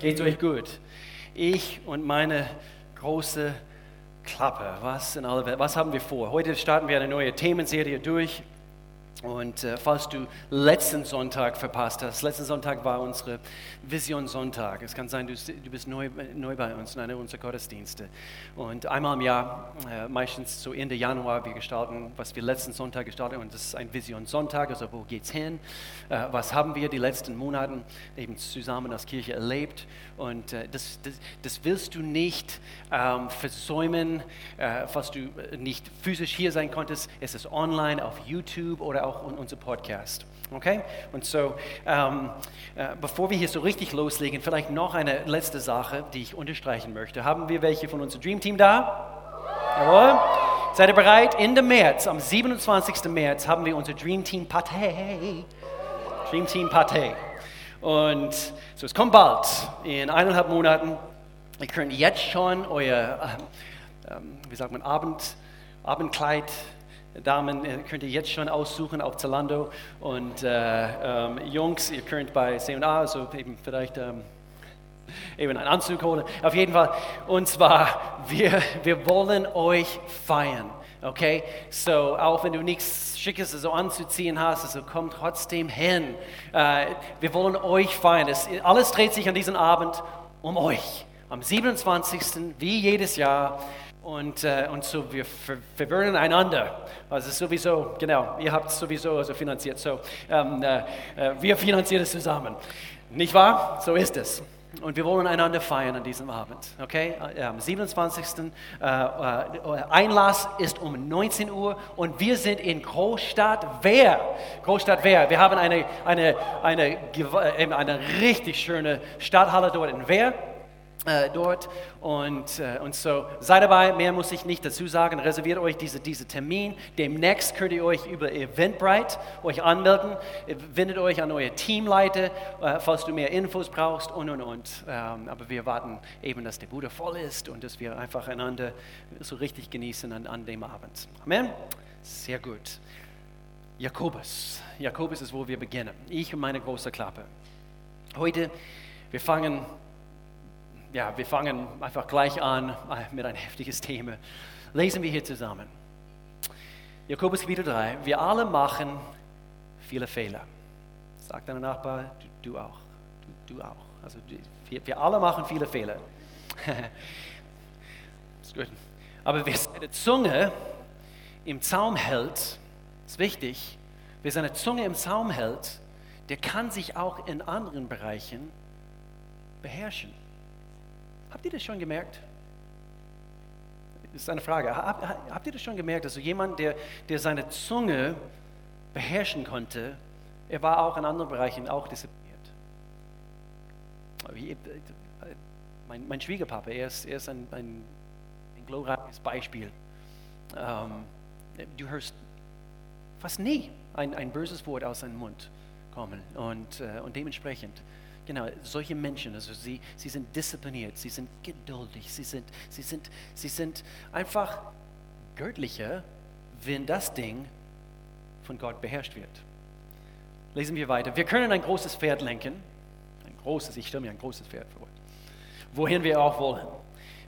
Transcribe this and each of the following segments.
Geht's euch gut? Ich und meine große Klappe. Was in aller Welt? Was haben wir vor? Heute starten wir eine neue Themenserie durch. Und äh, falls du letzten Sonntag verpasst hast, letzten Sonntag war unsere Vision Sonntag. Es kann sein, du, du bist neu, neu bei uns in einer unserer Gottesdienste. Und einmal im Jahr, äh, meistens zu Ende Januar, wir gestalten, was wir letzten Sonntag gestaltet haben. Und das ist ein Vision Sonntag, also wo geht's hin? Äh, was haben wir die letzten Monate eben zusammen als Kirche erlebt? Und äh, das, das, das, willst du nicht ähm, versäumen, äh, falls du nicht physisch hier sein konntest. Es ist online auf YouTube oder auch unser Podcast. Okay? Und so, ähm, äh, bevor wir hier so richtig loslegen, vielleicht noch eine letzte Sache, die ich unterstreichen möchte. Haben wir welche von unserem Dream Team da? Jawohl. Seid ihr bereit? Ende März, am 27. März, haben wir unser Dream Team Party. Dream Team Party. Und so, es kommt bald, in eineinhalb Monaten. Ihr könnt jetzt schon euer, äh, äh, wie sagt man, Abend, Abendkleid Damen könnt ihr jetzt schon aussuchen auf Zalando und äh, ähm, Jungs, ihr könnt bei C&A, also eben vielleicht ähm, eben einen Anzug holen. Auf jeden Fall. Und zwar, wir, wir wollen euch feiern. Okay? So, auch wenn du nichts Schickes so anzuziehen hast, also komm trotzdem hin. Äh, wir wollen euch feiern. Es, alles dreht sich an diesem Abend um euch. Am 27. wie jedes Jahr und, äh, und so wir verwirren einander. Also sowieso, genau, ihr habt es sowieso also finanziert. So, ähm, äh, äh, wir finanzieren es zusammen. Nicht wahr? So ist es. Und wir wollen einander feiern an diesem Abend. Okay? Äh, am 27. Äh, Einlass ist um 19 Uhr und wir sind in Großstadt Wehr. Großstadt Wehr. Wir haben eine, eine, eine, eine richtig schöne Stadthalle dort in Wehr äh, dort. Und, äh, und so seid dabei, mehr muss ich nicht dazu sagen. Reserviert euch diese, diese Termin. Demnächst könnt ihr euch über Eventbrite euch anmelden. Wendet euch an eure Teamleiter, äh, falls du mehr Infos brauchst und und und. Ähm, aber wir warten eben, dass der Bude voll ist und dass wir einfach einander so richtig genießen an, an dem Abend. Amen. Sehr gut. Jakobus. Jakobus ist, wo wir beginnen. Ich und meine große Klappe. Heute, wir fangen ja, wir fangen einfach gleich an mit einem heftiges Thema. Lesen wir hier zusammen. Jakobus Kapitel 3. Wir alle machen viele Fehler. Sagt dein Nachbar, du, du auch. Du, du, auch. Also wir, wir alle machen viele Fehler. ist gut. Aber wer seine Zunge im Zaum hält, ist wichtig, wer seine Zunge im Zaum hält, der kann sich auch in anderen Bereichen beherrschen. Habt ihr das schon gemerkt? Das ist eine Frage. Habt ihr das schon gemerkt? Also jemand, der, der seine Zunge beherrschen konnte, er war auch in anderen Bereichen auch diszipliniert. Mein, mein Schwiegerpapa, er ist, er ist ein, ein, ein glorreiches Beispiel. Ähm, du hörst fast nie ein, ein böses Wort aus seinem Mund kommen und, äh, und dementsprechend Genau, solche Menschen, also sie, sie sind diszipliniert, sie sind geduldig, sie sind, sie, sind, sie sind einfach göttlicher, wenn das Ding von Gott beherrscht wird. Lesen wir weiter. Wir können ein großes Pferd lenken, ein großes, ich stelle mir ein großes Pferd vor, wohin wir auch wollen,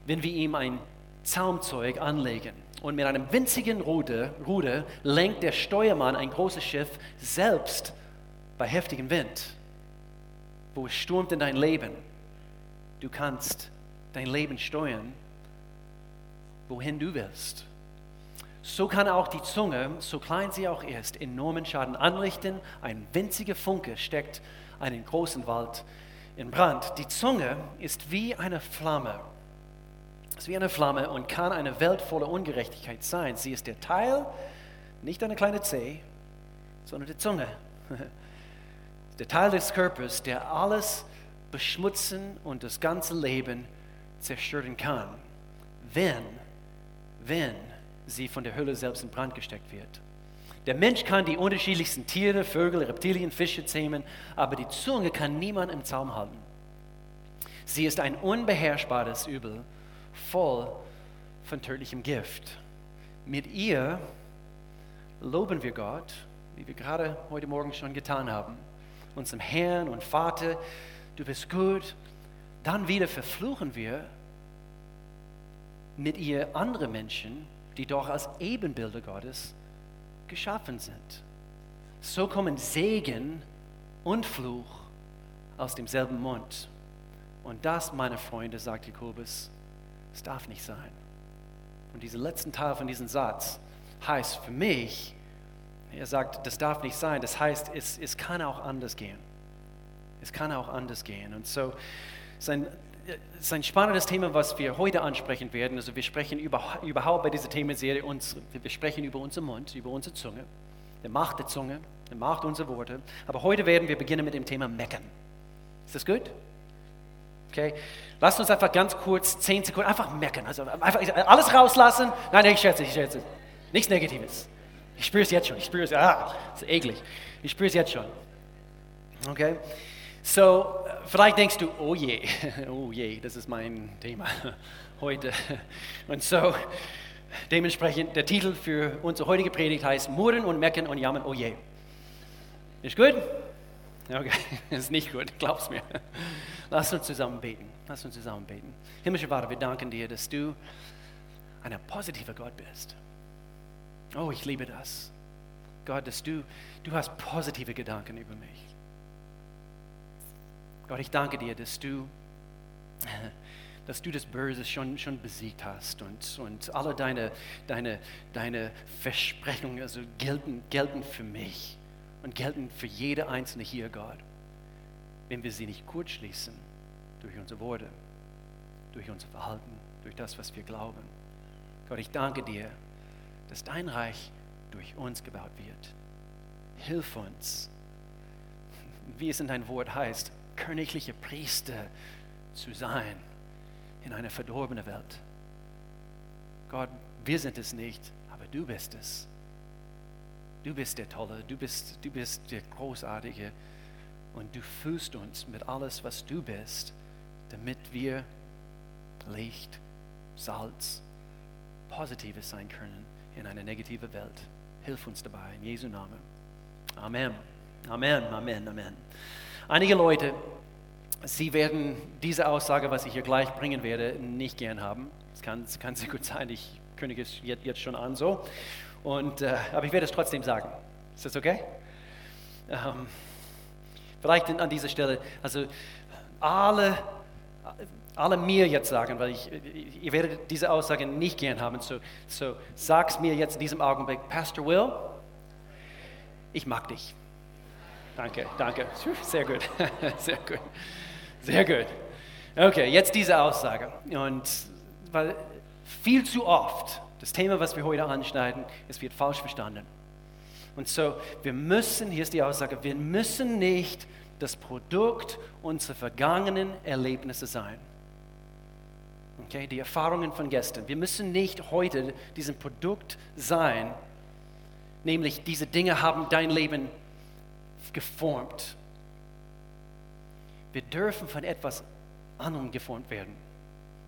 wenn wir ihm ein Zaumzeug anlegen. Und mit einem winzigen Ruder, Ruder lenkt der Steuermann ein großes Schiff selbst bei heftigem Wind wo es stürmt in dein Leben, du kannst dein Leben steuern, wohin du willst. So kann auch die Zunge, so klein sie auch ist, enormen Schaden anrichten. Ein winziger Funke steckt einen großen Wald in Brand. Die Zunge ist wie eine Flamme. Ist wie eine Flamme und kann eine Welt voller Ungerechtigkeit sein. Sie ist der Teil, nicht eine kleine Zeh, sondern die Zunge. der Teil des Körpers, der alles beschmutzen und das ganze Leben zerstören kann, wenn, wenn sie von der Hölle selbst in Brand gesteckt wird. Der Mensch kann die unterschiedlichsten Tiere, Vögel, Reptilien, Fische zähmen, aber die Zunge kann niemand im Zaum halten. Sie ist ein unbeherrschbares Übel, voll von tödlichem Gift. Mit ihr loben wir Gott, wie wir gerade heute Morgen schon getan haben unserem Herrn und Vater, du bist gut, dann wieder verfluchen wir mit ihr andere Menschen, die doch als Ebenbilder Gottes geschaffen sind. So kommen Segen und Fluch aus demselben Mund. Und das, meine Freunde, sagt Jakobus, es darf nicht sein. Und dieser letzte Teil von diesem Satz heißt für mich, er sagt, das darf nicht sein. Das heißt, es, es kann auch anders gehen. Es kann auch anders gehen. Und so, sein, sein spannendes Thema, was wir heute ansprechen werden. Also wir sprechen über, überhaupt bei dieser Themenserie, uns, wir sprechen über unseren Mund, über unsere Zunge, der Macht der Zunge, der Macht unserer Worte. Aber heute werden wir beginnen mit dem Thema Meckern. Ist das gut? Okay, lasst uns einfach ganz kurz, zehn Sekunden, einfach meckern. Also einfach alles rauslassen. Nein, ich schätze, ich schätze. Nichts Negatives. Ich spüre es jetzt schon. Ich spüre es, ah, ist eklig. Ich spüre es jetzt schon. Okay? So, vielleicht denkst du, oh je, oh je, das ist mein Thema heute. Und so, dementsprechend, der Titel für unsere heutige Predigt heißt Murren und Meckern und Jammern, oh je. Ist gut? Okay, ist nicht gut, glaub's mir. Lass uns zusammen beten. Lass uns zusammen beten. Himmlische Vater, wir danken dir, dass du ein positiver Gott bist. Oh, ich liebe das. Gott, dass du, du hast positive Gedanken über mich. Gott, ich danke dir, dass du, dass du das Böse schon, schon besiegt hast und, und alle deine, deine, deine Versprechungen also gelten, gelten für mich und gelten für jede einzelne hier, Gott, wenn wir sie nicht kurzschließen durch unsere Worte, durch unser Verhalten, durch das, was wir glauben. Gott, ich danke dir, dass dein Reich durch uns gebaut wird. Hilf uns, wie es in dein Wort heißt, königliche Priester zu sein in einer verdorbenen Welt. Gott, wir sind es nicht, aber du bist es. Du bist der Tolle, du bist, du bist der Großartige und du fühlst uns mit alles, was du bist, damit wir Licht, Salz, Positives sein können in einer negativen Welt. Hilf uns dabei, in Jesu Namen. Amen. Amen, Amen, Amen. Einige Leute, sie werden diese Aussage, was ich hier gleich bringen werde, nicht gern haben. Es kann, kann sehr gut sein, ich kündige es jetzt, jetzt schon an so. Und, äh, aber ich werde es trotzdem sagen. Ist das okay? Ähm, vielleicht an dieser Stelle, also alle, alle mir jetzt sagen, weil ich, ihr werdet diese Aussage nicht gern haben, so, so sag's mir jetzt in diesem Augenblick, Pastor Will, ich mag dich. Danke, danke. Sehr gut, sehr gut, sehr gut. Okay, jetzt diese Aussage. Und weil viel zu oft das Thema, was wir heute anschneiden, es wird falsch verstanden. Und so, wir müssen, hier ist die Aussage, wir müssen nicht das Produkt unserer vergangenen Erlebnisse sein. Okay, die Erfahrungen von gestern. Wir müssen nicht heute diesem Produkt sein, nämlich diese Dinge haben dein Leben geformt. Wir dürfen von etwas anderem geformt werden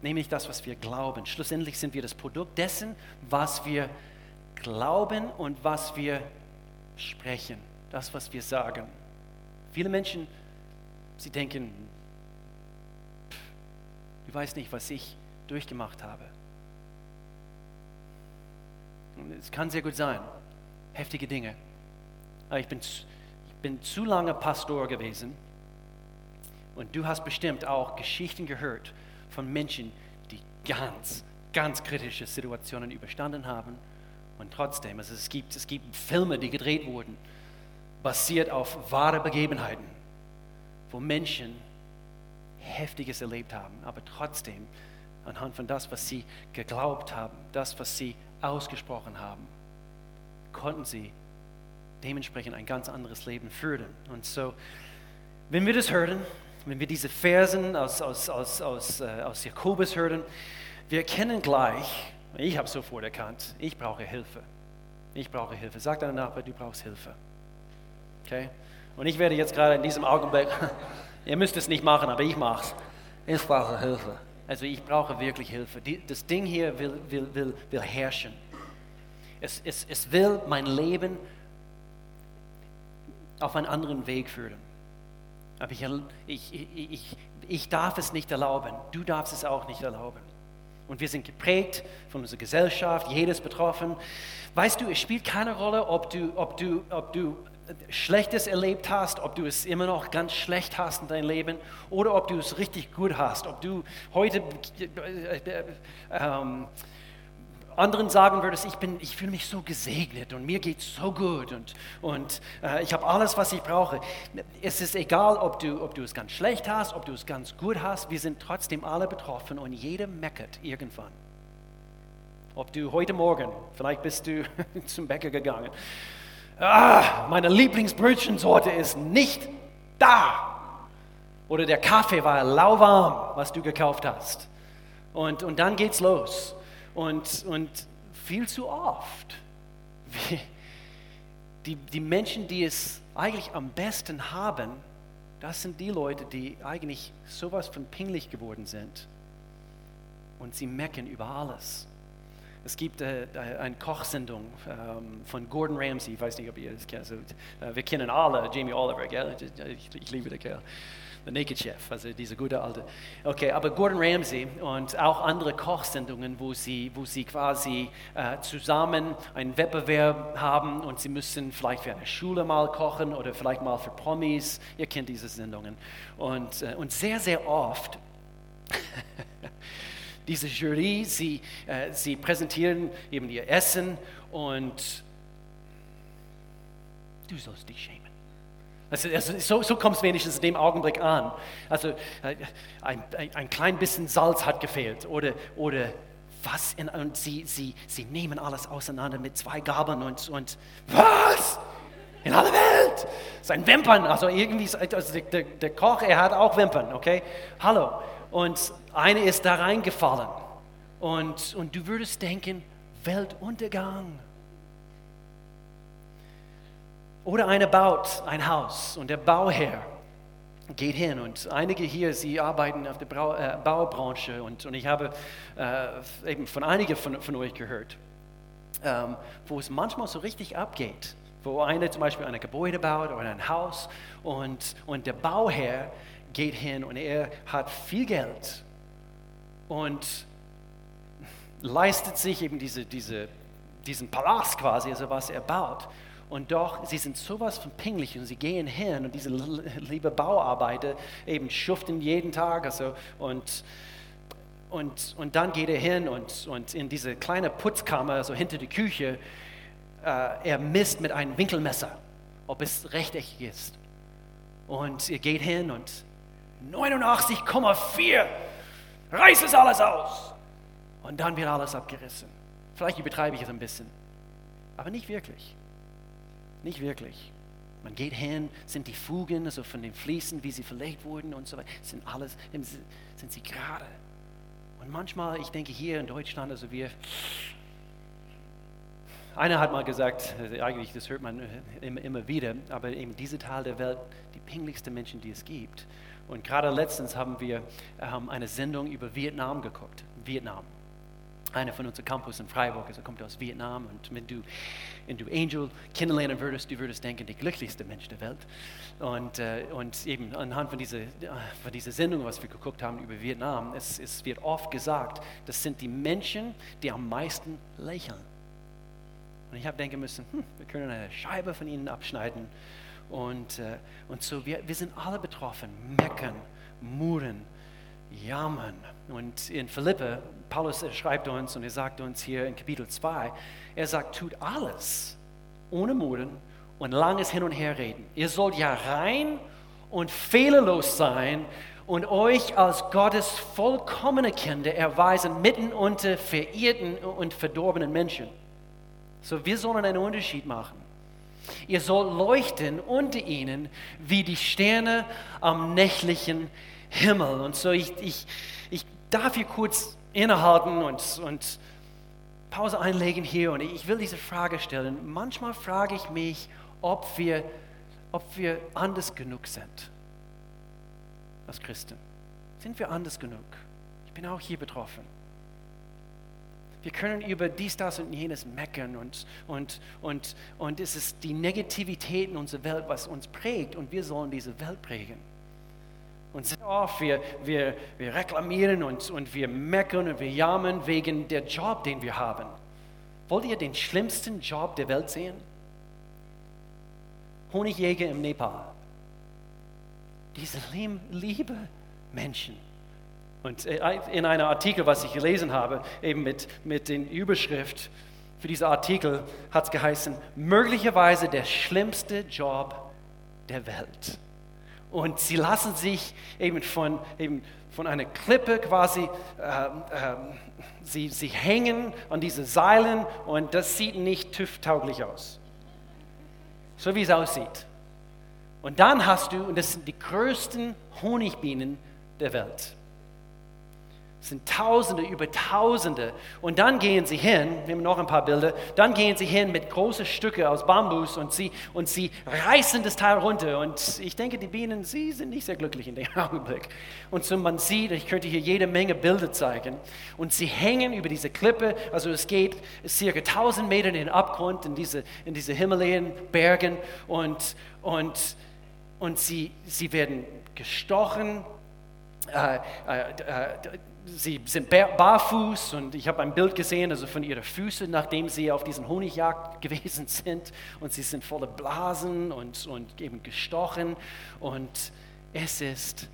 nämlich das, was wir glauben. Schlussendlich sind wir das Produkt dessen, was wir glauben und was wir sprechen, das, was wir sagen. Viele Menschen, sie denken, du weißt nicht, was ich durchgemacht habe. Und es kann sehr gut sein, heftige Dinge. Aber ich bin, ich bin zu lange Pastor gewesen und du hast bestimmt auch Geschichten gehört von Menschen, die ganz, ganz kritische Situationen überstanden haben. Und trotzdem, also es, gibt, es gibt Filme, die gedreht wurden, basiert auf wahre Begebenheiten, wo Menschen Heftiges erlebt haben, aber trotzdem anhand von das, was sie geglaubt haben, das, was sie ausgesprochen haben, konnten sie dementsprechend ein ganz anderes Leben führen. Und so, wenn wir das hören, wenn wir diese Versen aus, aus, aus, aus, äh, aus Jakobus hören, wir erkennen gleich, ich habe sofort erkannt, ich brauche Hilfe. Ich brauche Hilfe. Sag deinem Nachbarn, du brauchst Hilfe. Okay? Und ich werde jetzt gerade in diesem Augenblick, ihr müsst es nicht machen, aber ich mache es. Ich brauche Hilfe. Also ich brauche wirklich Hilfe. Das Ding hier will, will, will, will herrschen. Es, es, es will mein Leben auf einen anderen Weg führen. Aber ich, ich, ich, ich darf es nicht erlauben. Du darfst es auch nicht erlauben. Und wir sind geprägt von unserer Gesellschaft, jedes betroffen. Weißt du, es spielt keine Rolle, ob du, ob du, ob du Schlechtes erlebt hast, ob du es immer noch ganz schlecht hast in deinem Leben oder ob du es richtig gut hast, ob du heute äh, äh, ähm, anderen sagen würdest, ich, ich fühle mich so gesegnet und mir geht es so gut und, und äh, ich habe alles, was ich brauche. Es ist egal, ob du, ob du es ganz schlecht hast, ob du es ganz gut hast, wir sind trotzdem alle betroffen und jeder meckert irgendwann. Ob du heute Morgen, vielleicht bist du zum Bäcker gegangen, ah, meine Lieblingsbrötchensorte ist nicht da. Oder der Kaffee war lauwarm, was du gekauft hast. Und, und dann geht's los. Und, und viel zu oft, die, die Menschen, die es eigentlich am besten haben, das sind die Leute, die eigentlich sowas von pinglich geworden sind. Und sie mecken über alles. Es gibt äh, äh eine Kochsendung ähm, von Gordon Ramsay, ich weiß nicht, ob ihr das kennt. Also, wir kennen alle Jamie Oliver, gell? Ich, ich liebe den Kerl. The Naked Chef, also diese gute alte. Okay, aber Gordon Ramsay und auch andere Kochsendungen, wo sie, wo sie quasi äh, zusammen einen Wettbewerb haben und sie müssen vielleicht für eine Schule mal kochen oder vielleicht mal für Promis. Ihr kennt diese Sendungen. Und, äh, und sehr, sehr oft diese Jury, sie, äh, sie präsentieren eben ihr Essen und du sollst dich schämen. Also, also so, so kommt es wenigstens in dem Augenblick an. Also äh, ein, ein, ein klein bisschen Salz hat gefehlt oder, oder was? In, und sie, sie, sie nehmen alles auseinander mit zwei Gabeln und, und was? In aller Welt! Sein Wimpern, also irgendwie, also der, der Koch, er hat auch Wimpern, okay? Hallo. Und eine ist da reingefallen. Und, und du würdest denken, Weltuntergang. Oder einer baut ein Haus und der Bauherr geht hin und einige hier, sie arbeiten auf der Brau, äh, Baubranche und, und ich habe äh, eben von einigen von, von euch gehört, ähm, wo es manchmal so richtig abgeht, wo einer zum Beispiel ein Gebäude baut oder ein Haus und, und der Bauherr geht hin und er hat viel Geld und leistet sich eben diese, diese, diesen Palast quasi, also was er baut. Und doch, sie sind sowas von pinglich und sie gehen hin und diese liebe Bauarbeiter eben schuften jeden Tag. Also, und, und, und dann geht er hin und, und in diese kleine Putzkammer, also hinter der Küche, äh, er misst mit einem Winkelmesser, ob es rechteckig ist. Und er geht hin und 89,4, reiß es alles aus. Und dann wird alles abgerissen. Vielleicht übertreibe ich es ein bisschen, aber nicht wirklich. Nicht wirklich. Man geht hin, sind die Fugen, also von den Fliesen, wie sie verlegt wurden und so weiter, sind alles, sind sie gerade. Und manchmal, ich denke hier in Deutschland, also wir, einer hat mal gesagt, also eigentlich, das hört man immer, immer wieder, aber eben diese Teil der Welt, die pinglichsten Menschen, die es gibt. Und gerade letztens haben wir ähm, eine Sendung über Vietnam geguckt. Vietnam einer von unserem Campus in Freiburg, also kommt aus Vietnam. Und wenn du, wenn du Angel kennenlernen würdest, du würdest denken, der glücklichste Mensch der Welt. Und, äh, und eben anhand von dieser, von dieser Sendung, was wir geguckt haben über Vietnam, es, es wird oft gesagt, das sind die Menschen, die am meisten lächeln. Und ich habe denken müssen, hm, wir können eine Scheibe von ihnen abschneiden. Und, äh, und so, wir, wir sind alle betroffen, meckern, murren, jammern. Und in Philippe, Paulus schreibt uns und er sagt uns hier in Kapitel 2, er sagt, tut alles ohne Murren und langes Hin und Her reden. Ihr sollt ja rein und fehlerlos sein und euch als Gottes vollkommene Kinder erweisen mitten unter verirrten und verdorbenen Menschen. So, wir sollen einen Unterschied machen. Ihr sollt leuchten unter ihnen wie die Sterne am nächtlichen Himmel. Und so, ich, ich, ich darf hier kurz innehalten und, und Pause einlegen hier und ich will diese Frage stellen. Manchmal frage ich mich, ob wir, ob wir anders genug sind als Christen. Sind wir anders genug? Ich bin auch hier betroffen. Wir können über dies, das und jenes meckern und, und, und, und es ist die Negativität in unserer Welt, was uns prägt und wir sollen diese Welt prägen. Und sehr oft wir, wir, wir reklamieren uns und wir meckern und wir jammern wegen der Job, den wir haben. Wollt ihr den schlimmsten Job der Welt sehen? Honigjäger im Nepal. Diese liebe Menschen. Und äh, in einem Artikel, was ich gelesen habe, eben mit, mit den Überschrift für diesen Artikel, hat es geheißen, möglicherweise der schlimmste Job der Welt. Und sie lassen sich eben von, eben von einer Klippe quasi, äh, äh, sie, sie hängen an diese Seilen und das sieht nicht TÜV-tauglich aus. So wie es aussieht. Und dann hast du, und das sind die größten Honigbienen der Welt. Es sind Tausende über Tausende. Und dann gehen sie hin, wir haben noch ein paar Bilder, dann gehen sie hin mit großen Stücken aus Bambus und sie, und sie reißen das Teil runter. Und ich denke, die Bienen, sie sind nicht sehr glücklich in dem Augenblick. Und so man sieht, ich könnte hier jede Menge Bilder zeigen. Und sie hängen über diese Klippe, also es geht circa 1000 Meter in den Abgrund, in diese, in diese Himalayenbergen. Und, und, und sie, sie werden gestochen. Äh, äh, äh, sie sind barfuß und ich habe ein Bild gesehen, also von ihren Füßen, nachdem sie auf diesen Honigjagd gewesen sind und sie sind voller Blasen und, und eben gestochen und es ist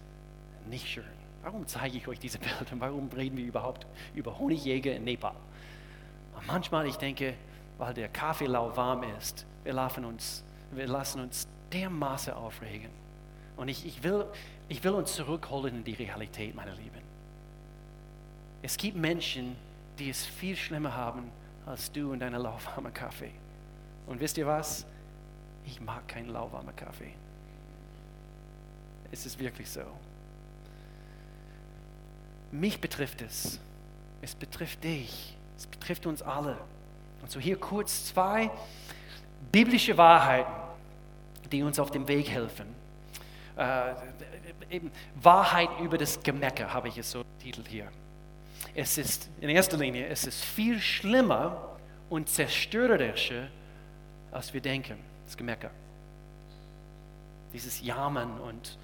nicht schön. Warum zeige ich euch diese Bilder und warum reden wir überhaupt über Honigjäger in Nepal? Und manchmal, ich denke, weil der Kaffee lauwarm ist, wir lassen uns, wir lassen uns dermaßen aufregen. Und ich, ich, will, ich will uns zurückholen in die Realität, meine Lieben. Es gibt Menschen, die es viel schlimmer haben als du und deine lauwarme Kaffee. Und wisst ihr was? Ich mag keinen lauwarmen Kaffee. Es ist wirklich so. Mich betrifft es. Es betrifft dich. Es betrifft uns alle. Und so hier kurz zwei biblische Wahrheiten, die uns auf dem Weg helfen. Äh, eben Wahrheit über das Gemecker habe ich es so titelt hier. Es ist in erster Linie, es ist viel schlimmer und zerstörerischer, als wir denken. Das Gemecker. Dieses Jammern und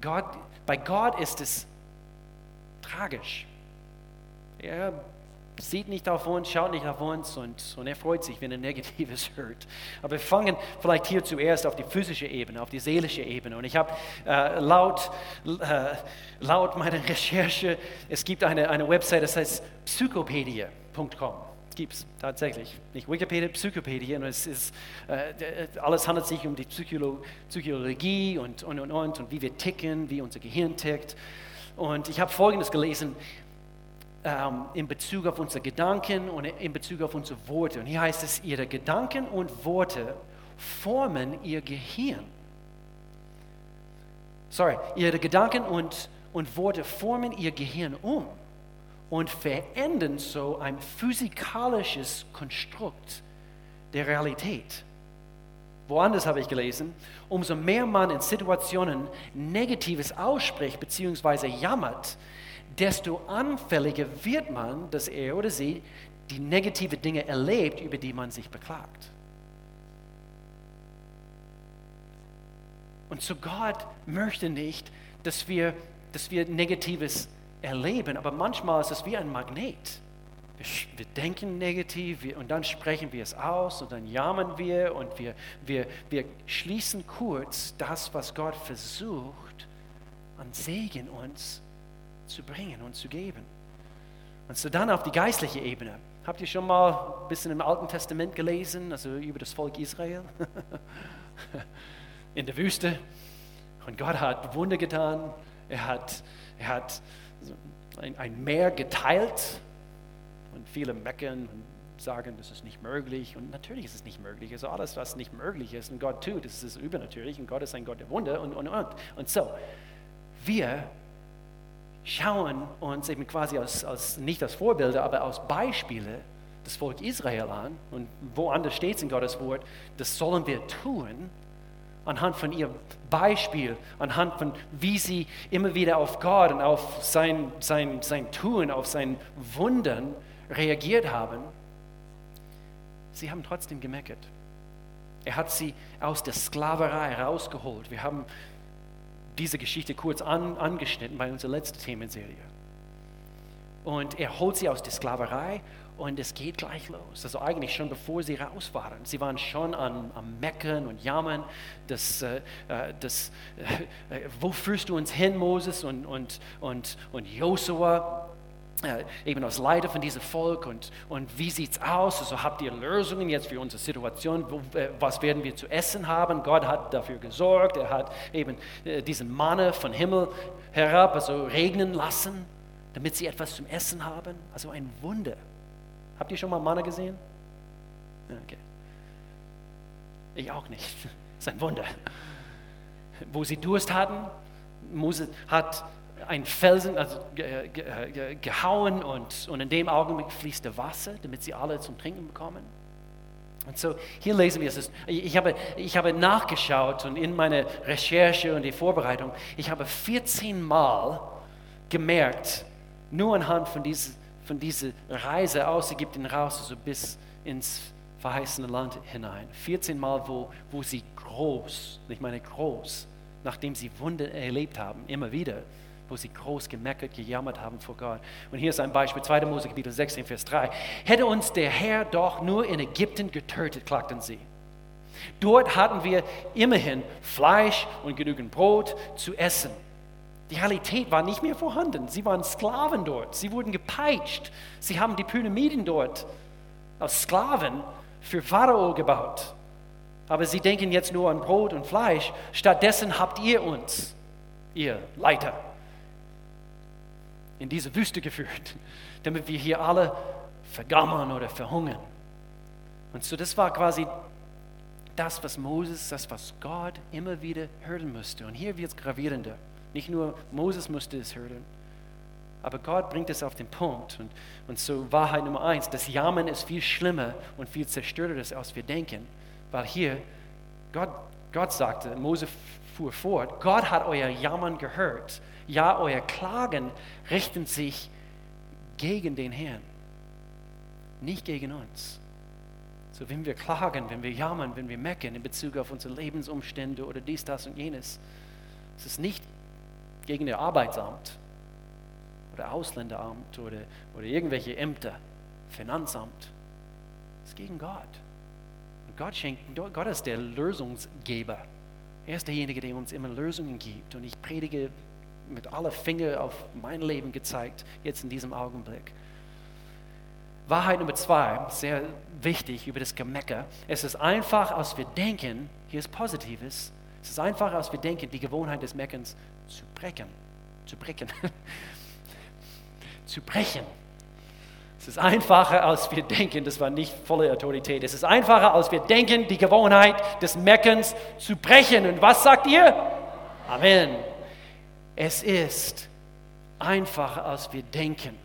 Gott, bei Gott ist es tragisch. Er sieht nicht auf uns, schaut nicht auf uns und, und er freut sich, wenn er Negatives hört. Aber wir fangen vielleicht hier zuerst auf die physische Ebene, auf die seelische Ebene. Und ich habe äh, laut, äh, laut meiner Recherche, es gibt eine, eine Website, das heißt psychopedia.com. Gibt es tatsächlich. Nicht Wikipedia, Psychopedia. Und es ist, äh, alles handelt sich um die Psycholo Psychologie und, und, und, und, und wie wir ticken, wie unser Gehirn tickt. Und ich habe Folgendes gelesen ähm, in Bezug auf unsere Gedanken und in Bezug auf unsere Worte. Und hier heißt es, ihre Gedanken und Worte formen ihr Gehirn. Sorry, ihre Gedanken und, und Worte formen ihr Gehirn um und verändern so ein physikalisches Konstrukt der Realität. Woanders habe ich gelesen, umso mehr man in Situationen Negatives ausspricht bzw. jammert, desto anfälliger wird man, dass er oder sie die negative Dinge erlebt, über die man sich beklagt. Und so Gott möchte nicht, dass wir, dass wir Negatives erleben, aber manchmal ist es wie ein Magnet. Wir, wir denken negativ wir, und dann sprechen wir es aus und dann jammern wir und wir, wir, wir schließen kurz das, was Gott versucht, an Segen uns zu bringen und zu geben. Und so dann auf die geistliche Ebene. Habt ihr schon mal ein bisschen im Alten Testament gelesen, also über das Volk Israel? In der Wüste. Und Gott hat Wunder getan. Er hat, er hat ein, ein Meer geteilt. Und viele meckern und sagen, das ist nicht möglich. Und natürlich ist es nicht möglich. Also alles, was nicht möglich ist und Gott tut, das ist übernatürlich. Und Gott ist ein Gott der Wunder. Und, und, und. und so, wir schauen uns eben quasi als, als, nicht als Vorbilder, aber als Beispiele das Volk Israel an. Und woanders steht es in Gottes Wort, das sollen wir tun, anhand von ihrem Beispiel, anhand von wie sie immer wieder auf Gott und auf sein, sein, sein Tun, auf sein Wundern reagiert haben. Sie haben trotzdem gemeckert. Er hat sie aus der Sklaverei herausgeholt. Wir haben diese Geschichte kurz an, angeschnitten bei unserer letzten Themenserie. Und er holt sie aus der Sklaverei und es geht gleich los. Also eigentlich schon bevor sie raus waren. Sie waren schon an, am Meckern und Jammern. Das, äh, äh das, äh, wo führst du uns hin, Moses und, und, und, und Josua? Äh, eben als Leiter von diesem Volk und, und wie sieht es aus? Also habt ihr Lösungen jetzt für unsere Situation? Äh, was werden wir zu essen haben? Gott hat dafür gesorgt. Er hat eben äh, diesen Manne von Himmel herab, also regnen lassen, damit sie etwas zum Essen haben. Also ein Wunder. Habt ihr schon mal Manne gesehen? Okay. Ich auch nicht. Das ist ein Wunder. Wo sie Durst hatten, Mose hat einen Felsen also, gehauen und, und in dem Augenblick fließt der Wasser, damit sie alle zum Trinken bekommen. Und so, hier lesen wir es. Ich habe, ich habe nachgeschaut und in meiner Recherche und die Vorbereitung, ich habe 14 Mal gemerkt, nur anhand von dieser, von dieser Reise aus Ägypten raus, also bis ins verheißene Land hinein. 14 Mal, wo, wo sie groß, ich meine groß, nachdem sie Wunder erlebt haben, immer wieder, wo sie groß gemeckert, gejammert haben vor Gott. Und hier ist ein Beispiel, 2. Mose Kapitel 16, Vers 3. Hätte uns der Herr doch nur in Ägypten getötet, klagten sie. Dort hatten wir immerhin Fleisch und genügend Brot zu essen. Die Realität war nicht mehr vorhanden. Sie waren Sklaven dort. Sie wurden gepeitscht. Sie haben die Pyramiden dort als Sklaven für Pharao gebaut. Aber sie denken jetzt nur an Brot und Fleisch. Stattdessen habt ihr uns, ihr Leiter, in diese Wüste geführt, damit wir hier alle vergammern oder verhungern. Und so, das war quasi das, was Moses, das, was Gott immer wieder hören musste. Und hier wird es gravierender. Nicht nur Moses musste es hören, aber Gott bringt es auf den Punkt. Und, und so Wahrheit Nummer eins, das Jammern ist viel schlimmer und viel zerstörteres, als wir denken. Weil hier, Gott, Gott sagte, Mose fuhr fort, Gott hat euer Jammern gehört ja, euer Klagen richten sich gegen den Herrn, nicht gegen uns. So, wenn wir klagen, wenn wir jammern, wenn wir meckern in Bezug auf unsere Lebensumstände oder dies, das und jenes, es ist nicht gegen das Arbeitsamt oder Ausländeramt oder, oder irgendwelche Ämter, Finanzamt. Es ist gegen Gott. Und Gott, schenkt, Gott ist der Lösungsgeber. Er ist derjenige, der uns immer Lösungen gibt. Und ich predige mit aller Finger auf mein Leben gezeigt, jetzt in diesem Augenblick. Wahrheit Nummer zwei, sehr wichtig über das Gemecker. Es ist einfach, als wir denken, hier ist Positives, es ist einfach, als wir denken, die Gewohnheit des Meckerns zu brechen. Zu brechen. zu brechen. Es ist einfacher, als wir denken, das war nicht volle Autorität. Es ist einfacher, als wir denken, die Gewohnheit des Meckerns zu brechen. Und was sagt ihr? Amen. Es ist einfacher, als wir denken.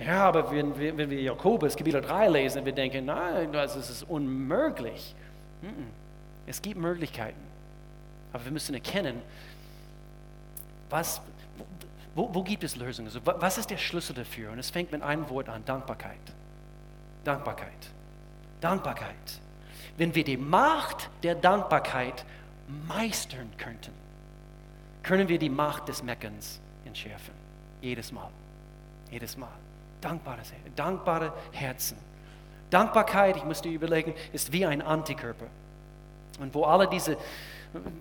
Ja, aber wenn wir, wenn wir Jakobus Kapitel 3 lesen, wir denken, nein, das ist unmöglich. Es gibt Möglichkeiten. Aber wir müssen erkennen, was, wo, wo gibt es Lösungen? Also, was ist der Schlüssel dafür? Und es fängt mit einem Wort an, Dankbarkeit. Dankbarkeit. Dankbarkeit. Wenn wir die Macht der Dankbarkeit meistern könnten, können wir die Macht des Meckerns entschärfen. Jedes Mal. Jedes Mal. Dankbare, dankbare Herzen. Dankbarkeit, ich musste überlegen, ist wie ein Antikörper. Und wo alle diese,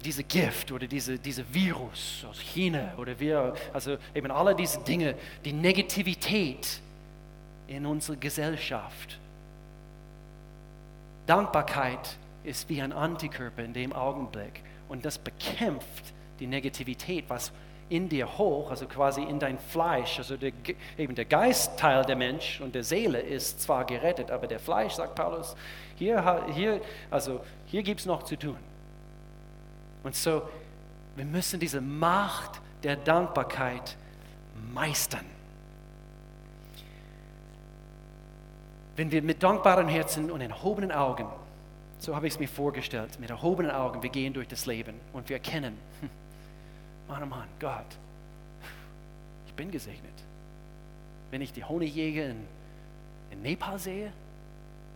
diese Gift oder diese, diese Virus aus China oder wir, also eben alle diese Dinge, die Negativität in unserer Gesellschaft. Dankbarkeit ist wie ein Antikörper in dem Augenblick und das bekämpft die Negativität, was in dir hoch, also quasi in dein Fleisch, also der, eben der Geistteil der Mensch und der Seele ist zwar gerettet, aber der Fleisch, sagt Paulus, hier, hier, also hier gibt es noch zu tun. Und so, wir müssen diese Macht der Dankbarkeit meistern. Wenn wir mit dankbaren Herzen und erhobenen Augen, so habe ich es mir vorgestellt, mit erhobenen Augen, wir gehen durch das Leben und wir erkennen, hm, Mann, oh Mann, Gott, ich bin gesegnet. Wenn ich die Honigjäger in, in Nepal sehe,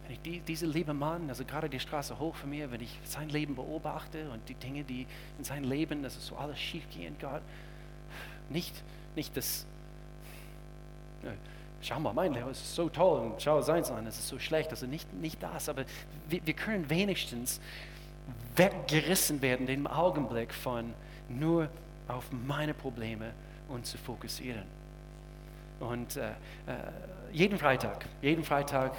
wenn ich die, diese liebe Mann, also gerade die Straße hoch von mir, wenn ich sein Leben beobachte und die Dinge, die in seinem Leben, dass es so alles schief gehen, Gott, nicht, nicht das, äh, schau mal, mein Leben ist so toll und schau seins an, es ist so schlecht, also nicht, nicht das, aber wir, wir können wenigstens weggerissen werden, den Augenblick von nur auf meine Probleme und zu fokussieren. Und äh, äh, jeden Freitag, jeden Freitag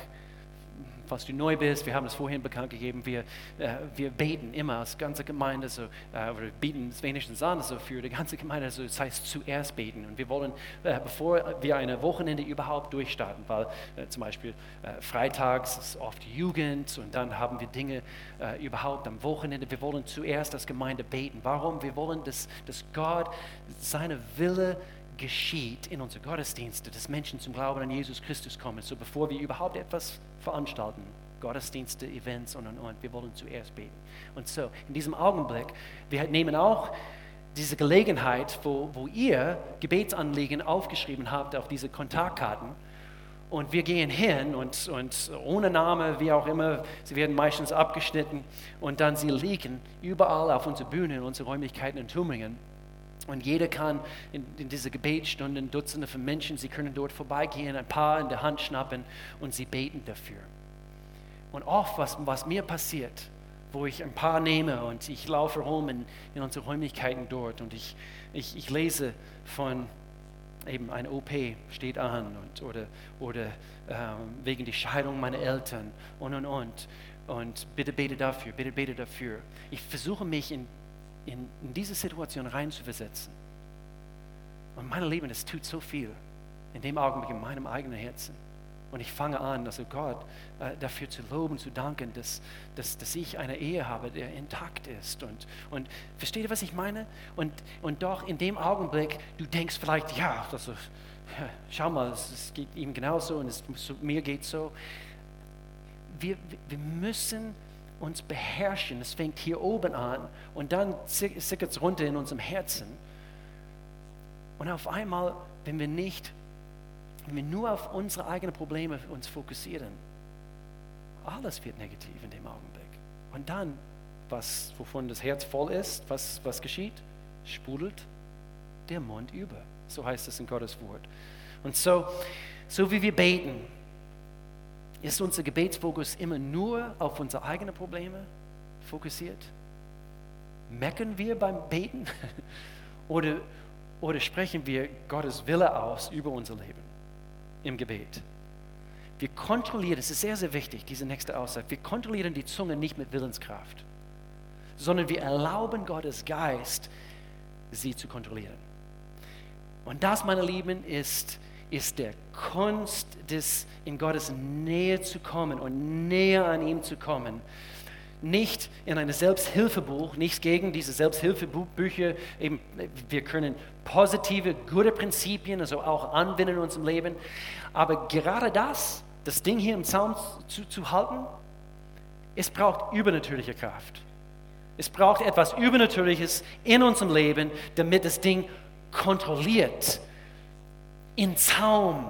falls du neu bist, wir haben es vorhin bekannt gegeben, wir, äh, wir beten immer als ganze Gemeinde, so, äh, oder bieten es wenigstens an, so für die ganze Gemeinde, so, das heißt zuerst beten. Und wir wollen, äh, bevor wir eine Wochenende überhaupt durchstarten, weil äh, zum Beispiel äh, freitags ist oft Jugend und dann haben wir Dinge äh, überhaupt am Wochenende, wir wollen zuerst als Gemeinde beten. Warum? Wir wollen, dass, dass Gott seine Wille geschieht in unseren Gottesdiensten, dass Menschen zum Glauben an Jesus Christus kommen, so bevor wir überhaupt etwas veranstalten. Gottesdienste, Events und und und. Wir wollen zuerst beten. Und so, in diesem Augenblick, wir nehmen auch diese Gelegenheit, wo, wo ihr Gebetsanliegen aufgeschrieben habt auf diese Kontaktkarten. Und wir gehen hin und, und ohne Name, wie auch immer, sie werden meistens abgeschnitten und dann sie liegen überall auf unserer Bühne, in unseren Räumlichkeiten in Tübingen. Und jeder kann in, in diese Gebetsstunden, Dutzende von Menschen, sie können dort vorbeigehen, ein paar in der Hand schnappen und sie beten dafür. Und oft, was, was mir passiert, wo ich ein paar nehme und ich laufe rum in, in unsere Räumlichkeiten dort und ich, ich, ich lese von eben ein OP steht an und, oder, oder ähm, wegen der Scheidung meiner Eltern und und und. Und bitte bete dafür, bitte bete dafür. Ich versuche mich in in, in diese Situation reinzuversetzen. Und meine Lieben, es tut so viel in dem Augenblick in meinem eigenen Herzen. Und ich fange an, also Gott äh, dafür zu loben, zu danken, dass, dass, dass ich eine Ehe habe, der intakt ist. Und, und versteht ihr, was ich meine? Und, und doch in dem Augenblick, du denkst vielleicht, ja, also, ja schau mal, es, es, geht ihm genauso und es, mir geht so. Wir, wir müssen uns beherrschen. Es fängt hier oben an und dann sickert es runter in unserem Herzen. Und auf einmal, wenn wir nicht, wenn wir nur auf unsere eigenen Probleme uns fokussieren, alles wird negativ in dem Augenblick. Und dann, was, wovon das Herz voll ist, was, was geschieht? Sprudelt der Mund über. So heißt es in Gottes Wort. Und so, so wie wir beten, ist unser Gebetsfokus immer nur auf unsere eigenen Probleme fokussiert? Meckern wir beim Beten? oder, oder sprechen wir Gottes Wille aus über unser Leben im Gebet? Wir kontrollieren, das ist sehr, sehr wichtig, diese nächste Aussage, wir kontrollieren die Zunge nicht mit Willenskraft, sondern wir erlauben Gottes Geist, sie zu kontrollieren. Und das, meine Lieben, ist ist der Kunst, des, in Gottes Nähe zu kommen und näher an ihm zu kommen. Nicht in ein Selbsthilfebuch, nichts gegen diese Selbsthilfebücher. Eben, wir können positive, gute Prinzipien, also auch anwenden in unserem Leben. Aber gerade das, das Ding hier im Zaun zu, zu halten, es braucht übernatürliche Kraft. Es braucht etwas Übernatürliches in unserem Leben, damit das Ding kontrolliert in Zaum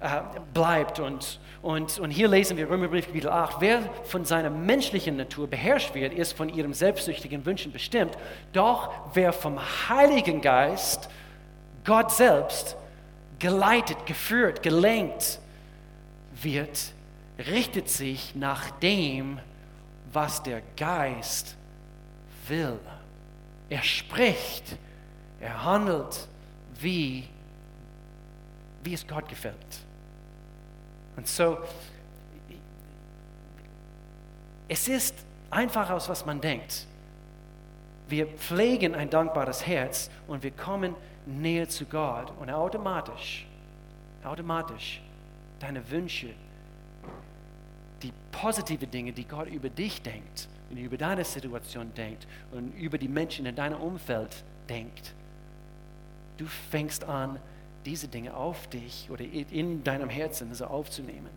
äh, bleibt. Und, und, und hier lesen wir Römerbrief Kapitel 8, wer von seiner menschlichen Natur beherrscht wird, ist von ihrem selbstsüchtigen Wünschen bestimmt. Doch wer vom Heiligen Geist, Gott selbst, geleitet, geführt, gelenkt wird, richtet sich nach dem, was der Geist will. Er spricht, er handelt wie wie es Gott gefällt. Und so, es ist einfach aus, was man denkt. Wir pflegen ein dankbares Herz und wir kommen näher zu Gott und automatisch, automatisch deine Wünsche, die positiven Dinge, die Gott über dich denkt und über deine Situation denkt und über die Menschen in deinem Umfeld denkt, du fängst an, diese Dinge auf dich oder in deinem Herzen also aufzunehmen.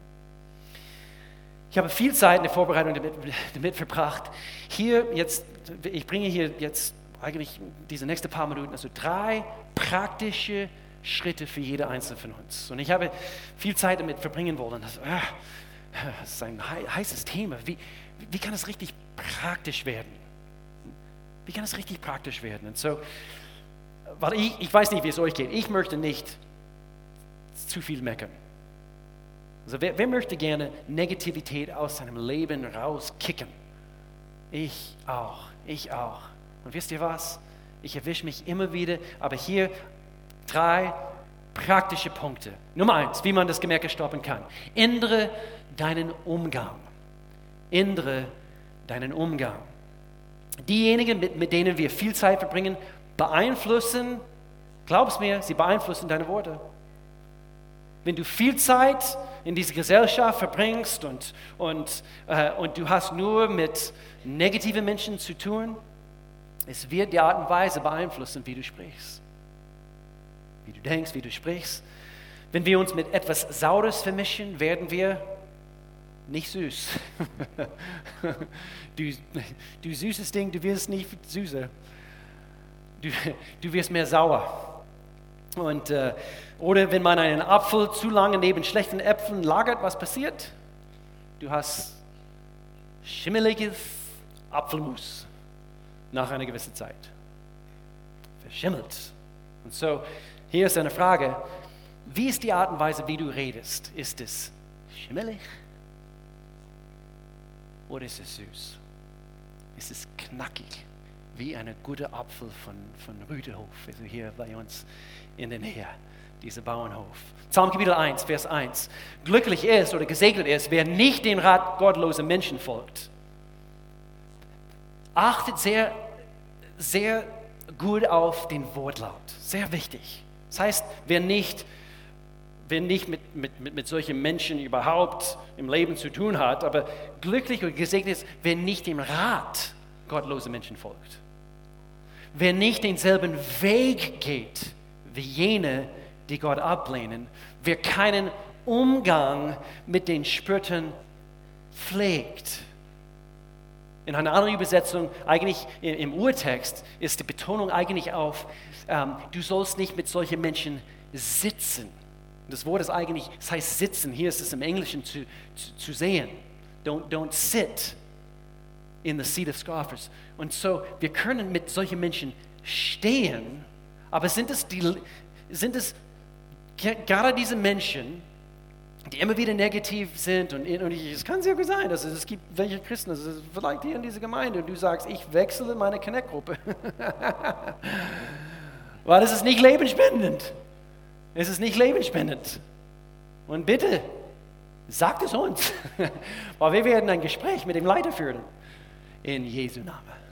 Ich habe viel Zeit in der Vorbereitung damit, damit verbracht. Hier jetzt, ich bringe hier jetzt eigentlich diese nächsten paar Minuten, also drei praktische Schritte für jede einzelne von uns. Und ich habe viel Zeit damit verbringen wollen. Also, ah, das ist ein heißes Thema. Wie, wie kann es richtig praktisch werden? Wie kann es richtig praktisch werden? Und so, weil ich, ich weiß nicht, wie es euch geht. Ich möchte nicht zu viel meckern. Also wer, wer möchte gerne Negativität aus seinem Leben rauskicken? Ich auch, ich auch. Und wisst ihr was? Ich erwische mich immer wieder, aber hier drei praktische Punkte. Nummer eins, wie man das Gemerke stoppen kann. Ändere deinen Umgang. Ändere deinen Umgang. Diejenigen, mit, mit denen wir viel Zeit verbringen, beeinflussen, glaub's mir, sie beeinflussen deine Worte. Wenn du viel Zeit in dieser Gesellschaft verbringst und, und, äh, und du hast nur mit negativen Menschen zu tun, es wird die Art und Weise beeinflussen, wie du sprichst. Wie du denkst, wie du sprichst. Wenn wir uns mit etwas Saures vermischen, werden wir nicht süß. du, du süßes Ding, du wirst nicht süßer. Du, du wirst mehr sauer. Und, äh, oder wenn man einen Apfel zu lange neben schlechten Äpfeln lagert, was passiert? Du hast schimmeliges Apfelmus nach einer gewissen Zeit. Verschimmelt. Und so, hier ist eine Frage. Wie ist die Art und Weise, wie du redest? Ist es schimmelig oder ist es süß? Ist es knackig wie ein guter Apfel von, von Rüdehof, also hier bei uns in der Nähe, dieser Bauernhof. Psalm Kapitel 1, Vers 1. Glücklich ist oder gesegnet ist, wer nicht den Rat gottloser Menschen folgt. Achtet sehr, sehr gut auf den Wortlaut. Sehr wichtig. Das heißt, wer nicht, wer nicht mit, mit, mit, mit solchen Menschen überhaupt im Leben zu tun hat, aber glücklich und gesegnet ist, wer nicht dem Rat gottloser Menschen folgt. Wer nicht denselben Weg geht wie jene, die Gott ablehnen, wer keinen Umgang mit den Spöttern pflegt. In einer anderen Übersetzung, eigentlich im Urtext, ist die Betonung eigentlich auf, ähm, du sollst nicht mit solchen Menschen sitzen. Das Wort ist eigentlich, es heißt sitzen. Hier ist es im Englischen zu, zu, zu sehen. Don't, don't sit in the seat of scoffers. Und so, wir können mit solchen Menschen stehen, aber sind es, die, sind es gerade diese Menschen, die immer wieder negativ sind und, es kann sehr gut sein, dass es, es gibt welche Christen, ist vielleicht hier in dieser Gemeinde und du sagst, ich wechsle meine Connect-Gruppe. Weil es ist nicht lebensspendend. Es ist nicht lebensspendend. Und bitte, sagt es uns, weil wir werden ein Gespräch mit dem Leiter führen. In Jesu Namen.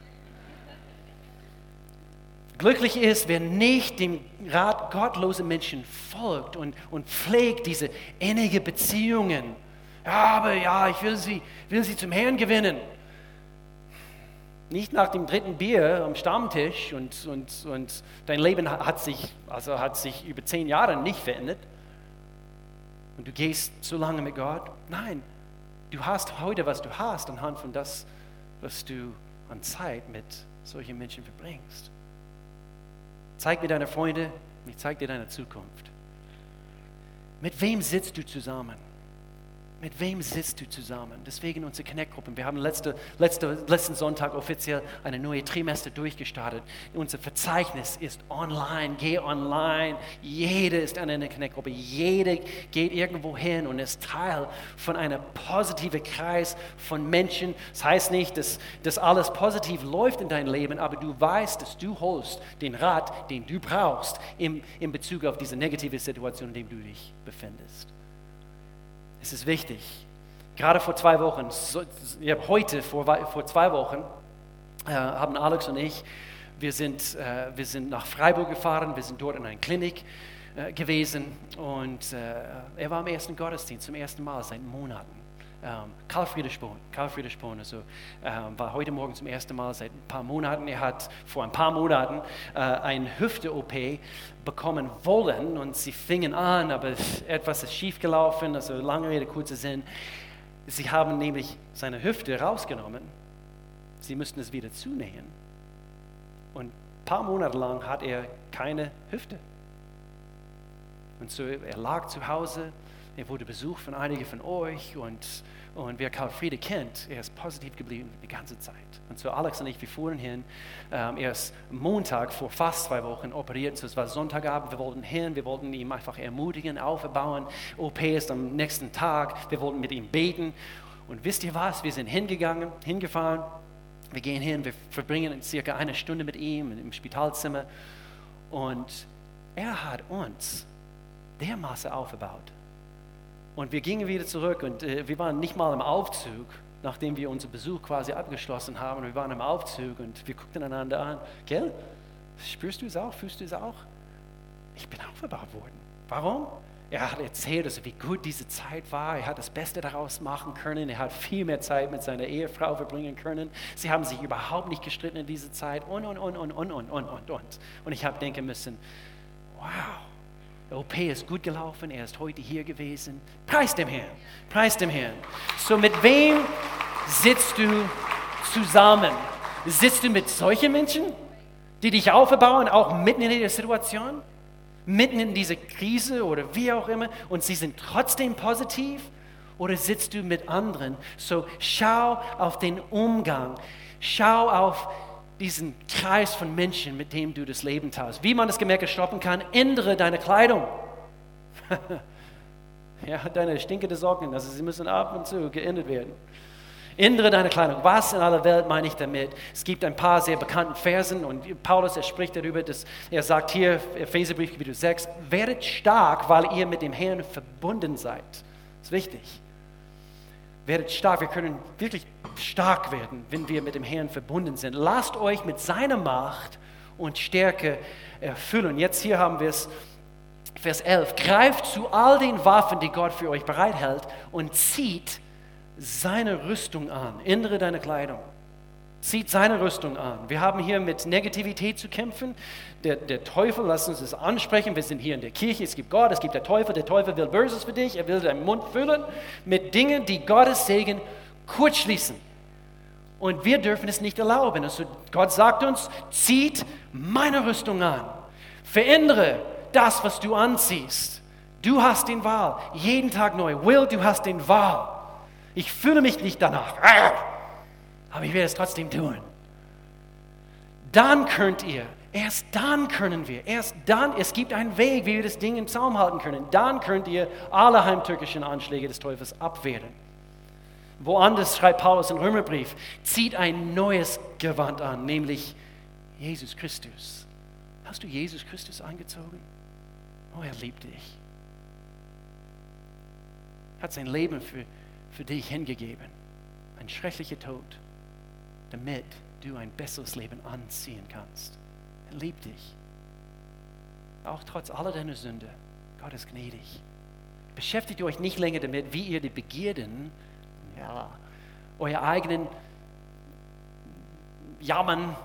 Glücklich ist, wer nicht dem Rat gottloser Menschen folgt und, und pflegt diese innige Beziehungen. Ja, aber ja, ich will sie, will sie zum Herrn gewinnen. Nicht nach dem dritten Bier am Stammtisch und, und, und dein Leben hat sich, also hat sich über zehn Jahre nicht verändert. Und du gehst so lange mit Gott. Nein, du hast heute, was du hast, anhand von das, was du an Zeit mit solchen Menschen verbringst. Zeig mir deine Freunde, ich zeig dir deine Zukunft. Mit wem sitzt du zusammen? Mit wem sitzt du zusammen? Deswegen unsere Connect-Gruppen. Wir haben letzte, letzte, letzten Sonntag offiziell eine neue Trimester durchgestartet. Unser Verzeichnis ist online. Geh online. Jede ist an einer Connect-Gruppe. Jede geht irgendwo hin und ist Teil von einem positiven Kreis von Menschen. Das heißt nicht, dass, dass alles positiv läuft in deinem Leben, aber du weißt, dass du holst den Rat, den du brauchst in, in Bezug auf diese negative Situation, in der du dich befindest. Es ist wichtig. Gerade vor zwei Wochen, ja, heute vor, vor zwei Wochen, äh, haben Alex und ich, wir sind, äh, wir sind nach Freiburg gefahren, wir sind dort in einer Klinik äh, gewesen und äh, er war im ersten Gottesdienst zum ersten Mal seit Monaten. Ähm, Karl Friedrich Spohn, Karl Friedrich Spohn also, ähm, war heute Morgen zum ersten Mal seit ein paar Monaten. Er hat vor ein paar Monaten äh, eine Hüfte-OP bekommen wollen und sie fingen an, aber etwas ist schiefgelaufen, also lange Rede, kurzer Sinn. Sie haben nämlich seine Hüfte rausgenommen. Sie mussten es wieder zunähen. Und ein paar Monate lang hat er keine Hüfte. Und so, er lag zu Hause, er wurde besucht von einigen von euch und, und wer Karl Friede kennt, er ist positiv geblieben die ganze Zeit. Und so Alex und ich, wir fuhren hin. Ähm, er ist Montag vor fast zwei Wochen operiert, so es war Sonntagabend, wir wollten hin, wir wollten ihn einfach ermutigen, aufbauen. OP ist am nächsten Tag, wir wollten mit ihm beten. Und wisst ihr was, wir sind hingegangen, hingefahren, wir gehen hin, wir verbringen circa eine Stunde mit ihm im Spitalzimmer und er hat uns dermaßen aufgebaut. Und wir gingen wieder zurück und äh, wir waren nicht mal im Aufzug, nachdem wir unseren Besuch quasi abgeschlossen haben. Wir waren im Aufzug und wir guckten einander an. Gell? Spürst du es auch? Fühlst du es auch? Ich bin aufgebaut worden. Warum? Er hat erzählt, also wie gut diese Zeit war. Er hat das Beste daraus machen können. Er hat viel mehr Zeit mit seiner Ehefrau verbringen können. Sie haben sich überhaupt nicht gestritten in dieser Zeit und, und, und, und, und, und, und, und. Und ich habe denken müssen, wow, OP ist gut gelaufen, er ist heute hier gewesen. Preis dem Herrn, preis dem Herrn. So mit wem sitzt du zusammen? Sitzt du mit solchen Menschen, die dich aufbauen, auch mitten in der Situation? Mitten in dieser Krise oder wie auch immer und sie sind trotzdem positiv? Oder sitzt du mit anderen? So schau auf den Umgang, schau auf diesen Kreis von Menschen, mit dem du das Leben teilst. Wie man das Gemerke stoppen kann, ändere deine Kleidung. ja, deine stinkende Socken, also sie müssen ab und zu geändert werden. Ändere deine Kleidung. Was in aller Welt meine ich damit? Es gibt ein paar sehr bekannten Versen und Paulus, er spricht darüber, dass er sagt hier, Epheserbrief Kapitel 6, werdet stark, weil ihr mit dem Herrn verbunden seid. Das ist wichtig. Werdet stark, wir können wirklich stark werden, wenn wir mit dem Herrn verbunden sind. Lasst euch mit seiner Macht und Stärke erfüllen. Jetzt hier haben wir es, Vers 11. Greift zu all den Waffen, die Gott für euch bereithält und zieht seine Rüstung an. Ändere deine Kleidung zieht seine Rüstung an. Wir haben hier mit Negativität zu kämpfen. Der, der, Teufel, lass uns das ansprechen, wir sind hier in der Kirche, es gibt Gott, es gibt der Teufel. Der Teufel will Böses für dich, er will deinen Mund füllen mit Dingen, die Gottes Segen kurzschließen. Und wir dürfen es nicht erlauben. Also Gott sagt uns, zieht meine Rüstung an. Verändere das, was du anziehst. Du hast den Wahl. Jeden Tag neu. Will, du hast den Wahl. Ich fühle mich nicht danach aber ich werde es trotzdem tun. Dann könnt ihr, erst dann können wir, erst dann, es gibt einen Weg, wie wir das Ding im Zaum halten können. Dann könnt ihr alle heimtückischen Anschläge des Teufels abwehren. Woanders schreibt Paulus im Römerbrief, zieht ein neues Gewand an, nämlich Jesus Christus. Hast du Jesus Christus angezogen? Oh, er liebt dich. Er hat sein Leben für, für dich hingegeben. Ein schrecklicher Tod damit du ein besseres Leben anziehen kannst. Er liebt dich. Auch trotz aller deiner Sünde. Gott ist gnädig. Beschäftigt euch nicht länger damit, wie ihr die Begierden, ja, euer eigenen Jammern,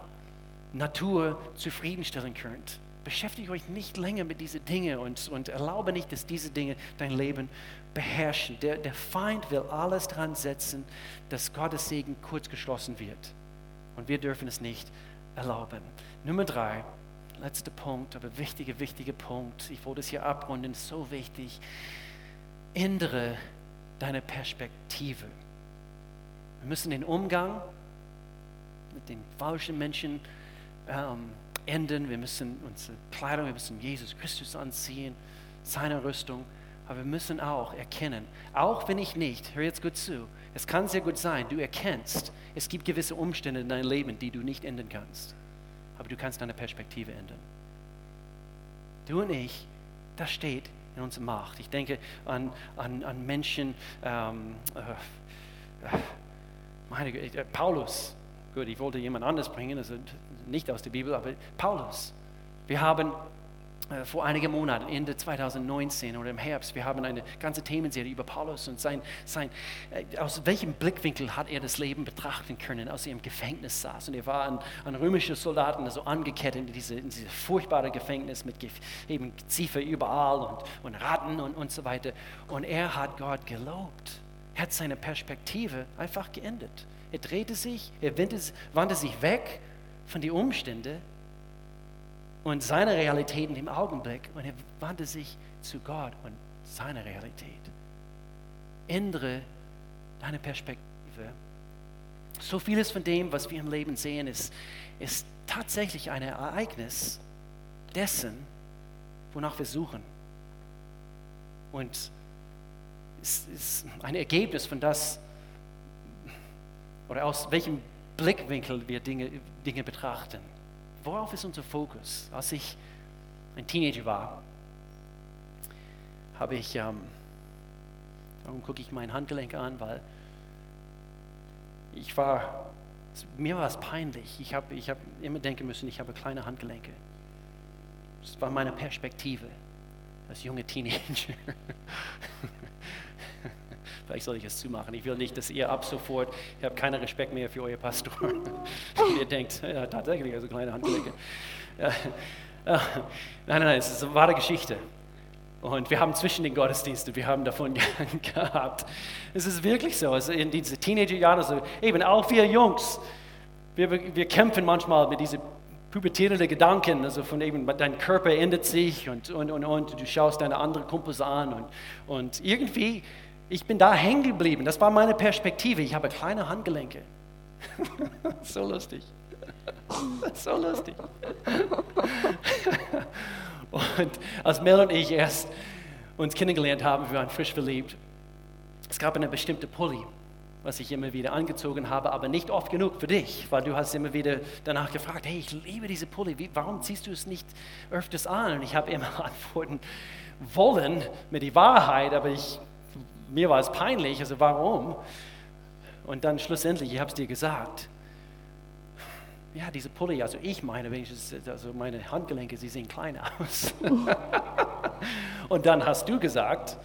Natur zufriedenstellen könnt. Beschäftigt euch nicht länger mit diesen Dingen und, und erlaube nicht, dass diese Dinge dein Leben beherrschen. Der, der Feind will alles dran setzen, dass Gottes Segen kurz geschlossen wird. Und wir dürfen es nicht erlauben. Nummer drei, letzter Punkt, aber wichtiger, wichtiger Punkt. Ich wollte es hier abrunden, so wichtig. Ändere deine Perspektive. Wir müssen den Umgang mit den falschen Menschen ähm, ändern. Wir müssen unsere Kleidung, wir müssen Jesus Christus anziehen, seine Rüstung. Aber wir müssen auch erkennen, auch wenn ich nicht, hör jetzt gut zu, es kann sehr gut sein, du erkennst, es gibt gewisse Umstände in deinem Leben, die du nicht ändern kannst. Aber du kannst deine Perspektive ändern. Du und ich, das steht in unserer Macht. Ich denke an, an, an Menschen, ähm, äh, äh meine, äh, Paulus, gut, ich wollte jemand anders bringen, also nicht aus der Bibel, aber Paulus. Wir haben vor einigen Monaten, Ende 2019 oder im Herbst, wir haben eine ganze Themenserie über Paulus und sein, sein, äh, aus welchem Blickwinkel hat er das Leben betrachten können, als er im Gefängnis saß. Und er war an, an römische Soldaten also angekettet in diese, in diese furchtbare Gefängnis mit eben Ziefer überall und, und Ratten und, und so weiter. Und er hat Gott gelobt. Er hat seine Perspektive einfach geändert. Er drehte sich, er wandte, wandte sich weg von den Umständen und seine Realität in dem Augenblick und er wandte sich zu Gott und seiner Realität. Ändere deine Perspektive. So vieles von dem, was wir im Leben sehen, ist, ist tatsächlich ein Ereignis dessen, wonach wir suchen. Und es ist ein Ergebnis von das, oder aus welchem Blickwinkel wir Dinge, Dinge betrachten. Worauf ist unser Fokus? Als ich ein Teenager war, habe ich, ähm, darum gucke ich mein Handgelenk an, weil ich war, mir war es peinlich. Ich habe ich hab immer denken müssen, ich habe kleine Handgelenke. Das war meine Perspektive als junge Teenager. Vielleicht soll ich es zumachen. Ich will nicht, dass ihr ab sofort, ihr habt keinen Respekt mehr für euer Pastor. ihr denkt, ja, tatsächlich, also kleine Handgelenke. Ja, ja, nein, nein, es ist eine wahre Geschichte. Und wir haben zwischen den Gottesdiensten, wir haben davon gehabt. Es ist wirklich so, also in diesen Teenagerjahren, also eben auch wir Jungs, wir, wir kämpfen manchmal mit diesen pubertierenden Gedanken, also von eben, dein Körper ändert sich und, und, und, und du schaust deine anderen Kumpels an und, und irgendwie ich bin da hängen geblieben. Das war meine Perspektive. Ich habe kleine Handgelenke. so lustig. so lustig. und als Mel und ich erst uns kennengelernt haben, wir waren frisch verliebt, es gab eine bestimmte Pulli, was ich immer wieder angezogen habe, aber nicht oft genug für dich, weil du hast immer wieder danach gefragt, hey, ich liebe diese Pulli, Wie, warum ziehst du es nicht öfters an? Und ich habe immer antworten wollen mit die Wahrheit, aber ich mir war es peinlich, also warum? Und dann schlussendlich, ich habe es dir gesagt, ja, diese Pulli, also ich meine also meine Handgelenke, sie sehen klein aus. und dann hast du gesagt,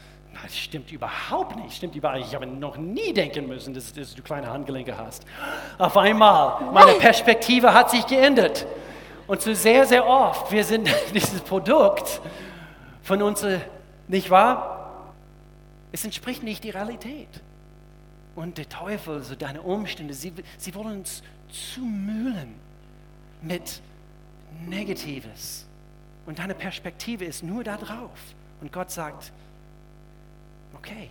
das stimmt überhaupt nicht, stimmt überhaupt nicht. Ich habe noch nie denken müssen, dass, dass, du kleine Handgelenke hast. Auf einmal, meine Perspektive hat sich geändert. Und so sehr, sehr oft, wir sind dieses Produkt von unserer, nicht wahr? Es entspricht nicht der Realität. Und der Teufel, also deine Umstände, sie, sie wollen uns zumühlen mit Negatives. Und deine Perspektive ist nur da drauf. Und Gott sagt, okay,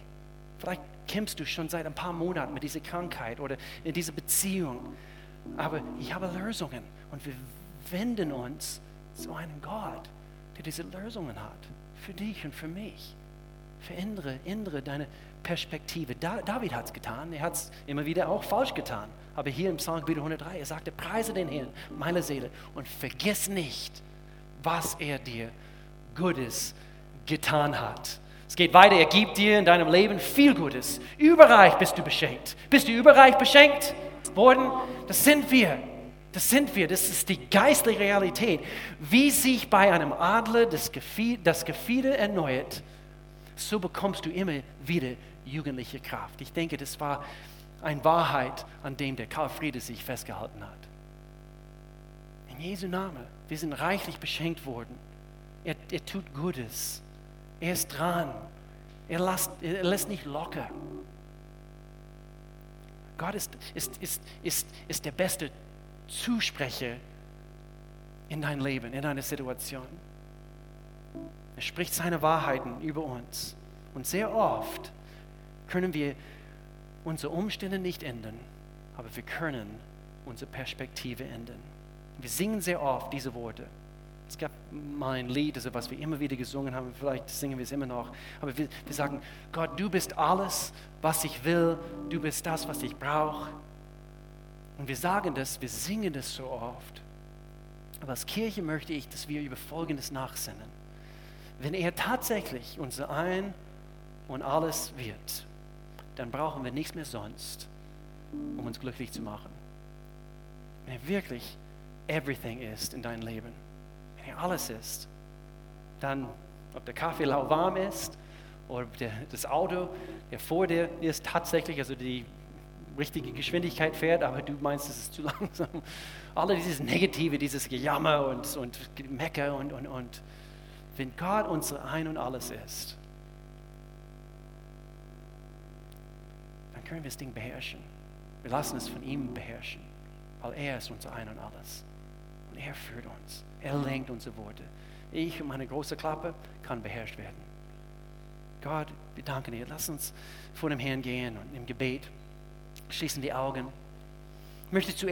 vielleicht kämpfst du schon seit ein paar Monaten mit dieser Krankheit oder in dieser Beziehung. Aber ich habe Lösungen. Und wir wenden uns zu einem Gott, der diese Lösungen hat. Für dich und für mich. Verändere, ändere deine Perspektive. David hat es getan, er hat es immer wieder auch falsch getan. Aber hier im Psalm 103, er sagte, preise den Herrn, meine Seele, und vergiss nicht, was er dir Gutes getan hat. Es geht weiter, er gibt dir in deinem Leben viel Gutes. Überreich bist du beschenkt. Bist du überreich beschenkt worden? Das sind wir. Das sind wir. Das ist die geistliche Realität. Wie sich bei einem Adler das Gefieder erneuert, so bekommst du immer wieder jugendliche Kraft. Ich denke, das war eine Wahrheit, an dem der Karl Friede sich festgehalten hat. In Jesu Namen, wir sind reichlich beschenkt worden. Er, er tut Gutes. Er ist dran. Er lässt, er lässt nicht locker. Gott ist, ist, ist, ist, ist der beste Zusprecher in dein Leben, in deine Situation. Er spricht seine Wahrheiten über uns. Und sehr oft können wir unsere Umstände nicht ändern, aber wir können unsere Perspektive ändern. Wir singen sehr oft diese Worte. Es gab mal ein Lied, also was wir immer wieder gesungen haben, vielleicht singen wir es immer noch, aber wir, wir sagen, Gott, du bist alles, was ich will, du bist das, was ich brauche. Und wir sagen das, wir singen das so oft. Aber als Kirche möchte ich, dass wir über Folgendes nachsinnen wenn er tatsächlich unser Ein und alles wird, dann brauchen wir nichts mehr sonst, um uns glücklich zu machen. Wenn er wirklich everything ist in deinem Leben, wenn er alles ist, dann, ob der Kaffee lauwarm ist oder der, das Auto, der vor dir ist, tatsächlich, also die richtige Geschwindigkeit fährt, aber du meinst, es ist zu langsam. Alle dieses Negative, dieses Gejammer und, und Mecker und, und, und wenn Gott unser Ein und Alles ist, dann können wir das Ding beherrschen. Wir lassen es von ihm beherrschen, weil er ist unser Ein und Alles. Und er führt uns. Er lenkt unsere Worte. Ich und meine große Klappe kann beherrscht werden. Gott, wir danken dir. Lass uns vor dem Herrn gehen und im Gebet schließen die Augen. Ich möchte zuerst